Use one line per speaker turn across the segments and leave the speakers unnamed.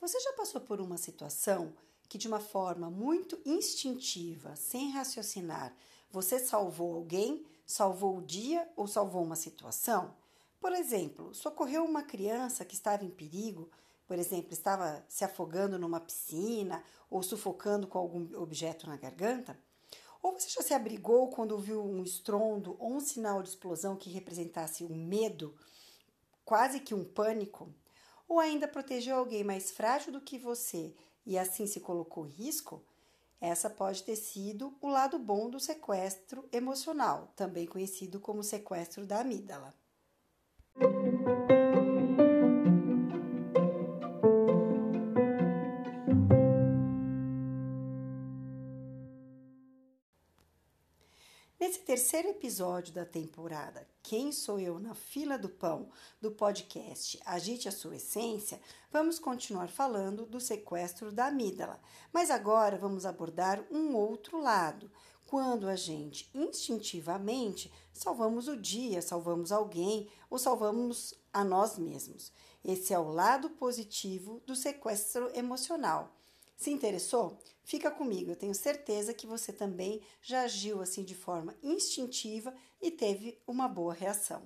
Você já passou por uma situação que, de uma forma muito instintiva, sem raciocinar, você salvou alguém, salvou o dia ou salvou uma situação? Por exemplo, socorreu uma criança que estava em perigo, por exemplo, estava se afogando numa piscina ou sufocando com algum objeto na garganta? Ou você já se abrigou quando ouviu um estrondo ou um sinal de explosão que representasse um medo, quase que um pânico? Ou ainda protegeu alguém mais frágil do que você e assim se colocou em risco? Essa pode ter sido o lado bom do sequestro emocional, também conhecido como sequestro da amígdala. Nesse terceiro episódio da temporada Quem Sou Eu na Fila do Pão do podcast Agite a Sua Essência, vamos continuar falando do sequestro da amígdala, mas agora vamos abordar um outro lado. Quando a gente instintivamente salvamos o dia, salvamos alguém ou salvamos a nós mesmos. Esse é o lado positivo do sequestro emocional. Se interessou? Fica comigo, eu tenho certeza que você também já agiu assim de forma instintiva e teve uma boa reação.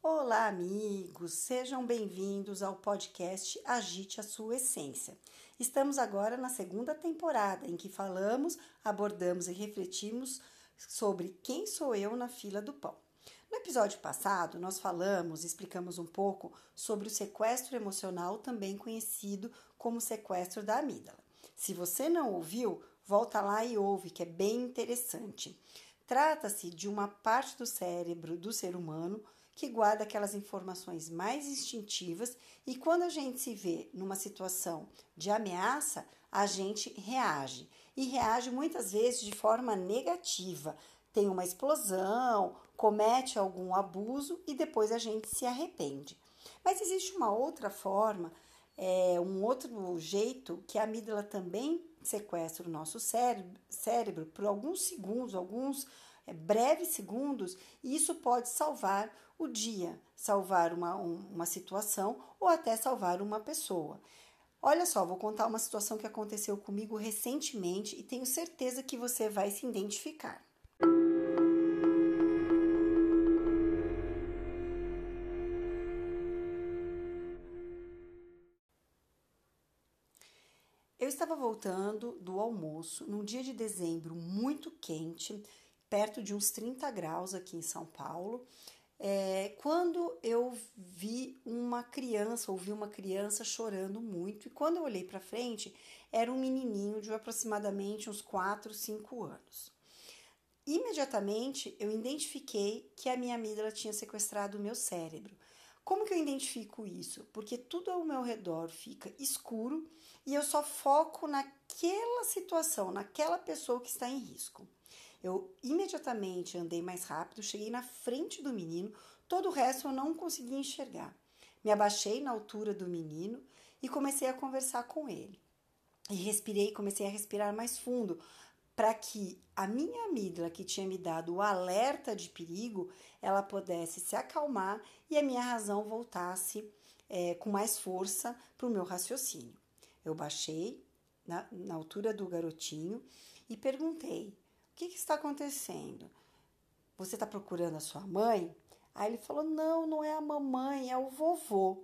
Olá, amigos! Sejam bem-vindos ao podcast Agite a Sua Essência. Estamos agora na segunda temporada em que falamos, abordamos e refletimos sobre quem sou eu na fila do pão. No episódio passado, nós falamos, explicamos um pouco sobre o sequestro emocional, também conhecido como sequestro da amígdala. Se você não ouviu, volta lá e ouve, que é bem interessante. Trata-se de uma parte do cérebro do ser humano que guarda aquelas informações mais instintivas e quando a gente se vê numa situação de ameaça, a gente reage e reage muitas vezes de forma negativa. Tem uma explosão, comete algum abuso e depois a gente se arrepende. Mas existe uma outra forma, é, um outro jeito que a amígdala também sequestra o nosso cérebro, cérebro por alguns segundos, alguns é, breves segundos, e isso pode salvar o dia, salvar uma, uma situação ou até salvar uma pessoa. Olha só, vou contar uma situação que aconteceu comigo recentemente e tenho certeza que você vai se identificar. Eu estava voltando do almoço num dia de dezembro muito quente, perto de uns 30 graus aqui em São Paulo, é, quando eu vi uma criança, ouvi uma criança chorando muito, e quando eu olhei para frente, era um menininho de aproximadamente uns 4, 5 anos. Imediatamente eu identifiquei que a minha amígdala tinha sequestrado o meu cérebro. Como que eu identifico isso? Porque tudo ao meu redor fica escuro e eu só foco naquela situação, naquela pessoa que está em risco. Eu imediatamente andei mais rápido, cheguei na frente do menino, todo o resto eu não consegui enxergar. Me abaixei na altura do menino e comecei a conversar com ele. E respirei, comecei a respirar mais fundo, para que a minha amígdala, que tinha me dado o alerta de perigo, ela pudesse se acalmar e a minha razão voltasse é, com mais força para o meu raciocínio. Eu baixei na, na altura do garotinho e perguntei: que, que está acontecendo? Você está procurando a sua mãe? Aí ele falou: Não, não é a mamãe, é o vovô.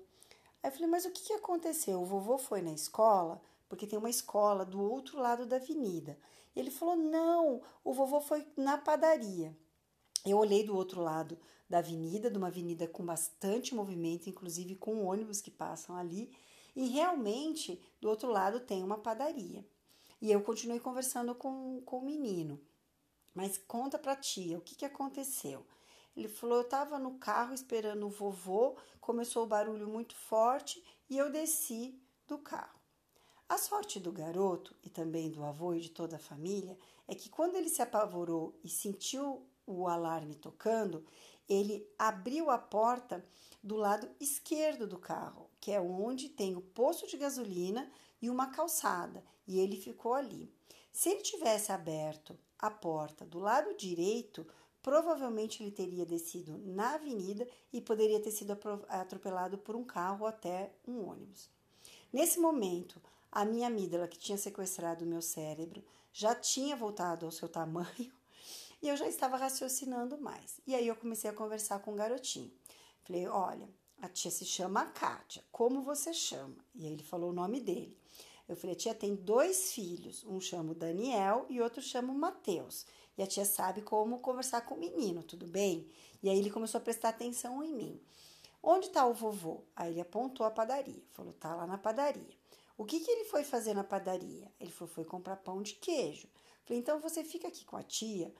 Aí eu falei: Mas o que, que aconteceu? O vovô foi na escola? Porque tem uma escola do outro lado da avenida. E ele falou: Não, o vovô foi na padaria. Eu olhei do outro lado da avenida, de uma avenida com bastante movimento, inclusive com ônibus que passam ali, e realmente do outro lado tem uma padaria. E eu continuei conversando com, com o menino. Mas conta pra tia, o que, que aconteceu? Ele falou: eu estava no carro esperando o vovô, começou o barulho muito forte e eu desci do carro. A sorte do garoto e também do avô e de toda a família é que quando ele se apavorou e sentiu o alarme tocando, ele abriu a porta do lado esquerdo do carro, que é onde tem o posto de gasolina e uma calçada, e ele ficou ali. Se ele tivesse aberto a porta do lado direito, provavelmente ele teria descido na avenida e poderia ter sido atropelado por um carro ou até um ônibus. Nesse momento, a minha amígdala, que tinha sequestrado o meu cérebro, já tinha voltado ao seu tamanho e eu já estava raciocinando mais. E aí eu comecei a conversar com o garotinho. Falei: Olha, a tia se chama Kátia, como você chama? E aí ele falou o nome dele. Eu falei: tia tem dois filhos, um chama Daniel e outro chama Mateus. E a tia sabe como conversar com o menino, tudo bem? E aí ele começou a prestar atenção em mim. Onde está o vovô? Aí ele apontou a padaria. Falou: Tá lá na padaria. O que, que ele foi fazer na padaria? Ele falou: Foi comprar pão de queijo. Falei: Então você fica aqui com a tia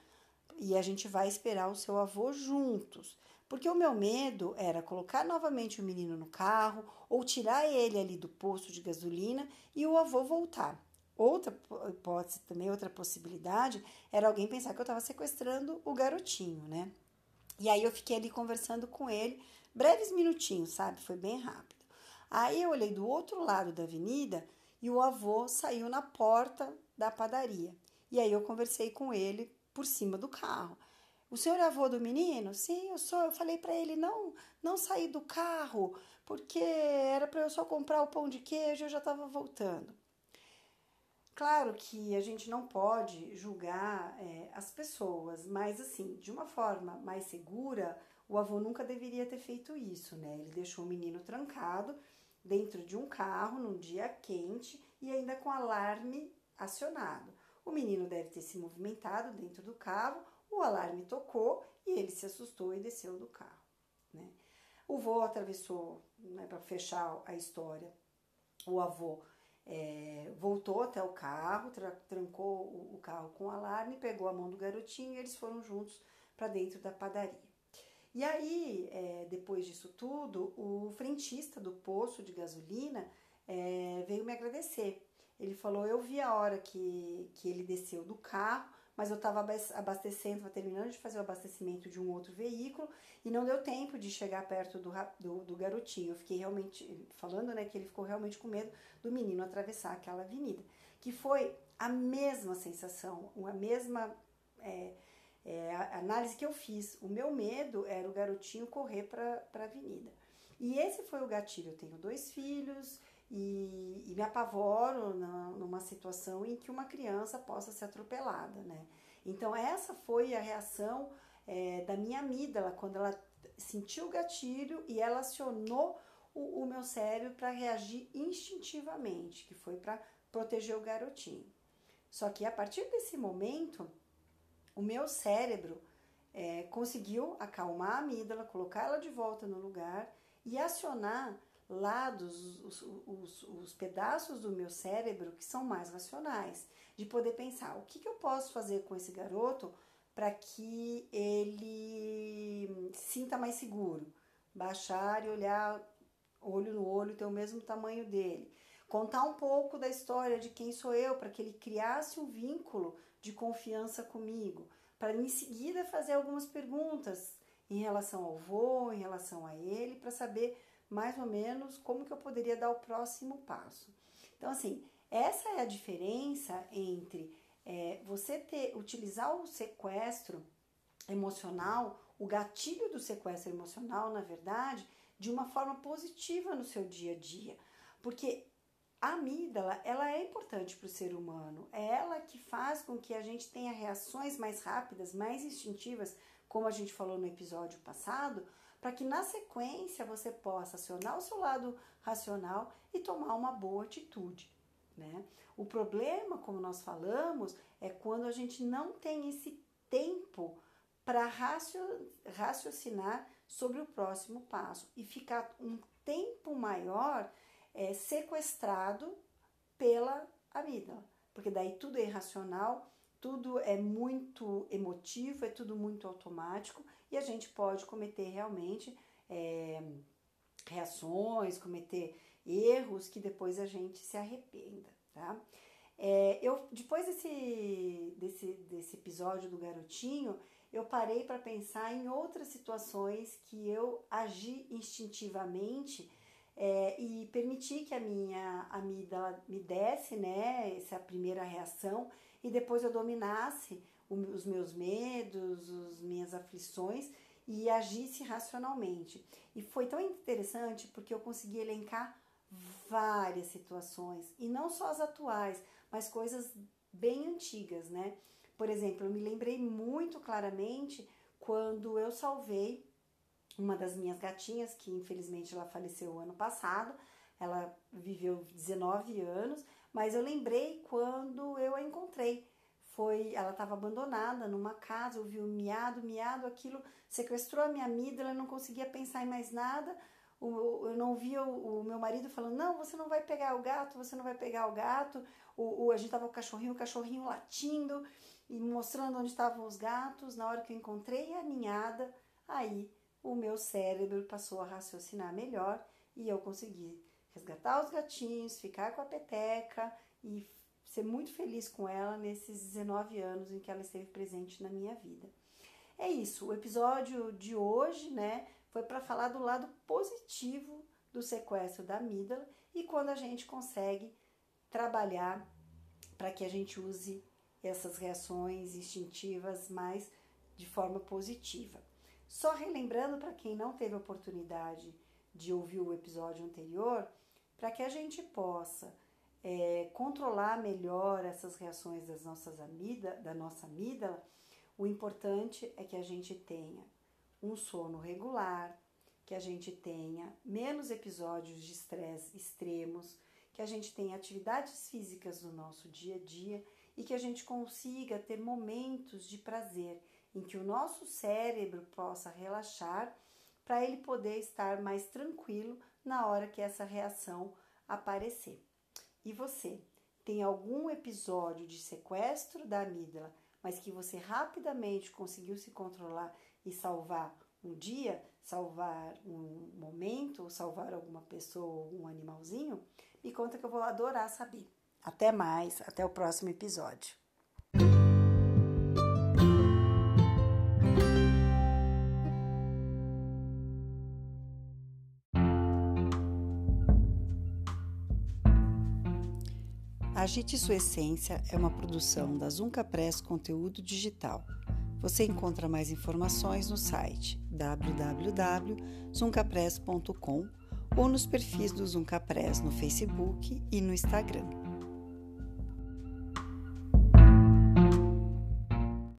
e a gente vai esperar o seu avô juntos. Porque o meu medo era colocar novamente o menino no carro ou tirar ele ali do posto de gasolina e o avô voltar. Outra hipótese também, outra possibilidade, era alguém pensar que eu estava sequestrando o garotinho, né? E aí eu fiquei ali conversando com ele, breves minutinhos, sabe? Foi bem rápido. Aí eu olhei do outro lado da avenida e o avô saiu na porta da padaria. E aí eu conversei com ele por cima do carro. O senhor é avô do menino? Sim, eu sou. Eu falei para ele não não sair do carro, porque era para eu só comprar o pão de queijo, eu já estava voltando. Claro que a gente não pode julgar é, as pessoas, mas assim, de uma forma mais segura, o avô nunca deveria ter feito isso, né? Ele deixou o menino trancado dentro de um carro num dia quente e ainda com alarme acionado. O menino deve ter se movimentado dentro do carro, o alarme tocou e ele se assustou e desceu do carro. Né? O vô atravessou, né, para fechar a história, o avô é, voltou até o carro, tra trancou o, o, carro com o alarme, pegou a mão do garotinho e eles foram juntos para dentro da padaria. E aí, é, depois disso tudo, o frentista do poço de gasolina é, veio me agradecer. Ele falou: Eu vi a hora que, que ele desceu do carro, mas eu estava abastecendo, estava terminando de fazer o abastecimento de um outro veículo e não deu tempo de chegar perto do, do, do, garotinho. Eu fiquei realmente, falando né, que ele ficou realmente com medo do menino atravessar aquela avenida, que foi a mesma sensação, a mesma é, é, a análise que eu fiz. O meu medo era o garotinho correr para a avenida. E esse foi o gatilho. Eu tenho dois filhos, e, e me apavoro na, numa situação em que uma criança possa ser atropelada, né? Então essa foi a reação é, da minha amígdala quando ela sentiu o gatilho e ela acionou o, o meu cérebro para reagir instintivamente, que foi para proteger o garotinho. Só que a partir desse momento, o meu cérebro é, conseguiu acalmar a amígdala, colocar ela de volta no lugar e acionar lados, os, os, os, pedaços do meu cérebro que são mais racionais, de poder pensar o que, que eu posso fazer com esse garoto para que ele sinta mais seguro, baixar e olhar olho no olho, ter o mesmo tamanho dele, contar um pouco da história de quem sou eu para que ele criasse um vínculo de confiança comigo, para em seguida fazer algumas perguntas em relação ao vô, em relação a ele, para saber mais ou menos como que eu poderia dar o próximo passo. Então, assim, essa é a diferença entre é, você ter utilizar o sequestro emocional, o gatilho do sequestro emocional, na verdade, de uma forma positiva no seu dia a dia, porque a amígdala ela é importante para o ser humano, é ela que faz com que a gente tenha reações mais rápidas, mais instintivas, como a gente falou no episódio passado, para que na sequência você possa acionar o seu lado racional e tomar uma boa atitude. Né? O problema, como nós falamos, é quando a gente não tem esse tempo para raciocinar sobre o próximo passo e ficar um tempo maior é, sequestrado pela amígdala, porque daí tudo é irracional, tudo é muito emotivo, é tudo muito automático a gente pode cometer realmente é, reações, cometer erros que depois a gente se arrependa, tá? É, eu depois desse, desse, desse episódio do garotinho, eu parei para pensar em outras situações que eu agi instintivamente é, e permiti que a minha amígdala me desse, né, essa primeira reação e depois eu dominasse os meus medos, as minhas aflições e agisse racionalmente. E foi tão interessante porque eu consegui elencar várias situações, e não só as atuais, mas coisas bem antigas, né? Por exemplo, eu me lembrei muito claramente quando eu salvei uma das minhas gatinhas, que infelizmente ela faleceu ano passado, ela viveu 19 anos, mas eu lembrei quando eu a encontrei. Foi, ela estava abandonada numa casa, eu vi o miado, miado, aquilo sequestrou a minha amígdala, não conseguia pensar em mais nada. O, eu não via o, o, meu marido falando, não, você não vai pegar o gato, você não vai pegar o gato. O, o a gente tava com o cachorrinho, o cachorrinho latindo e mostrando onde estavam os gatos. Na hora que eu encontrei a ninhada, aí o meu cérebro passou a raciocinar melhor e eu consegui resgatar os gatinhos, ficar com a peteca e ser muito feliz com ela nesses 19 anos em que ela esteve presente na minha vida. É isso, o episódio de hoje, né, foi para falar do lado positivo do sequestro da amígdala e quando a gente consegue trabalhar para que a gente use essas reações instintivas mais de forma positiva. Só relembrando para quem não teve oportunidade de ouvir o episódio anterior, para que a gente possa é, controlar melhor essas reações das nossas amígdalas, da nossa amígdala, o importante é que a gente tenha um sono regular, que a gente tenha menos episódios de estresse extremos, que a gente tenha atividades físicas no nosso dia a dia e que a gente consiga ter momentos de prazer em que o nosso cérebro possa relaxar para ele poder estar mais tranquilo na hora que essa reação aparecer. E você, tem algum episódio de sequestro da amígdala, mas que você rapidamente conseguiu se controlar e salvar um dia, salvar um momento, salvar alguma pessoa um animalzinho? Me conta que eu vou adorar saber. Até mais, até o próximo episódio. Agite Sua Essência é uma produção da Zunca Press Conteúdo Digital. Você encontra mais informações no site www.zuncapress.com ou nos perfis do Zunca Press no Facebook e no Instagram.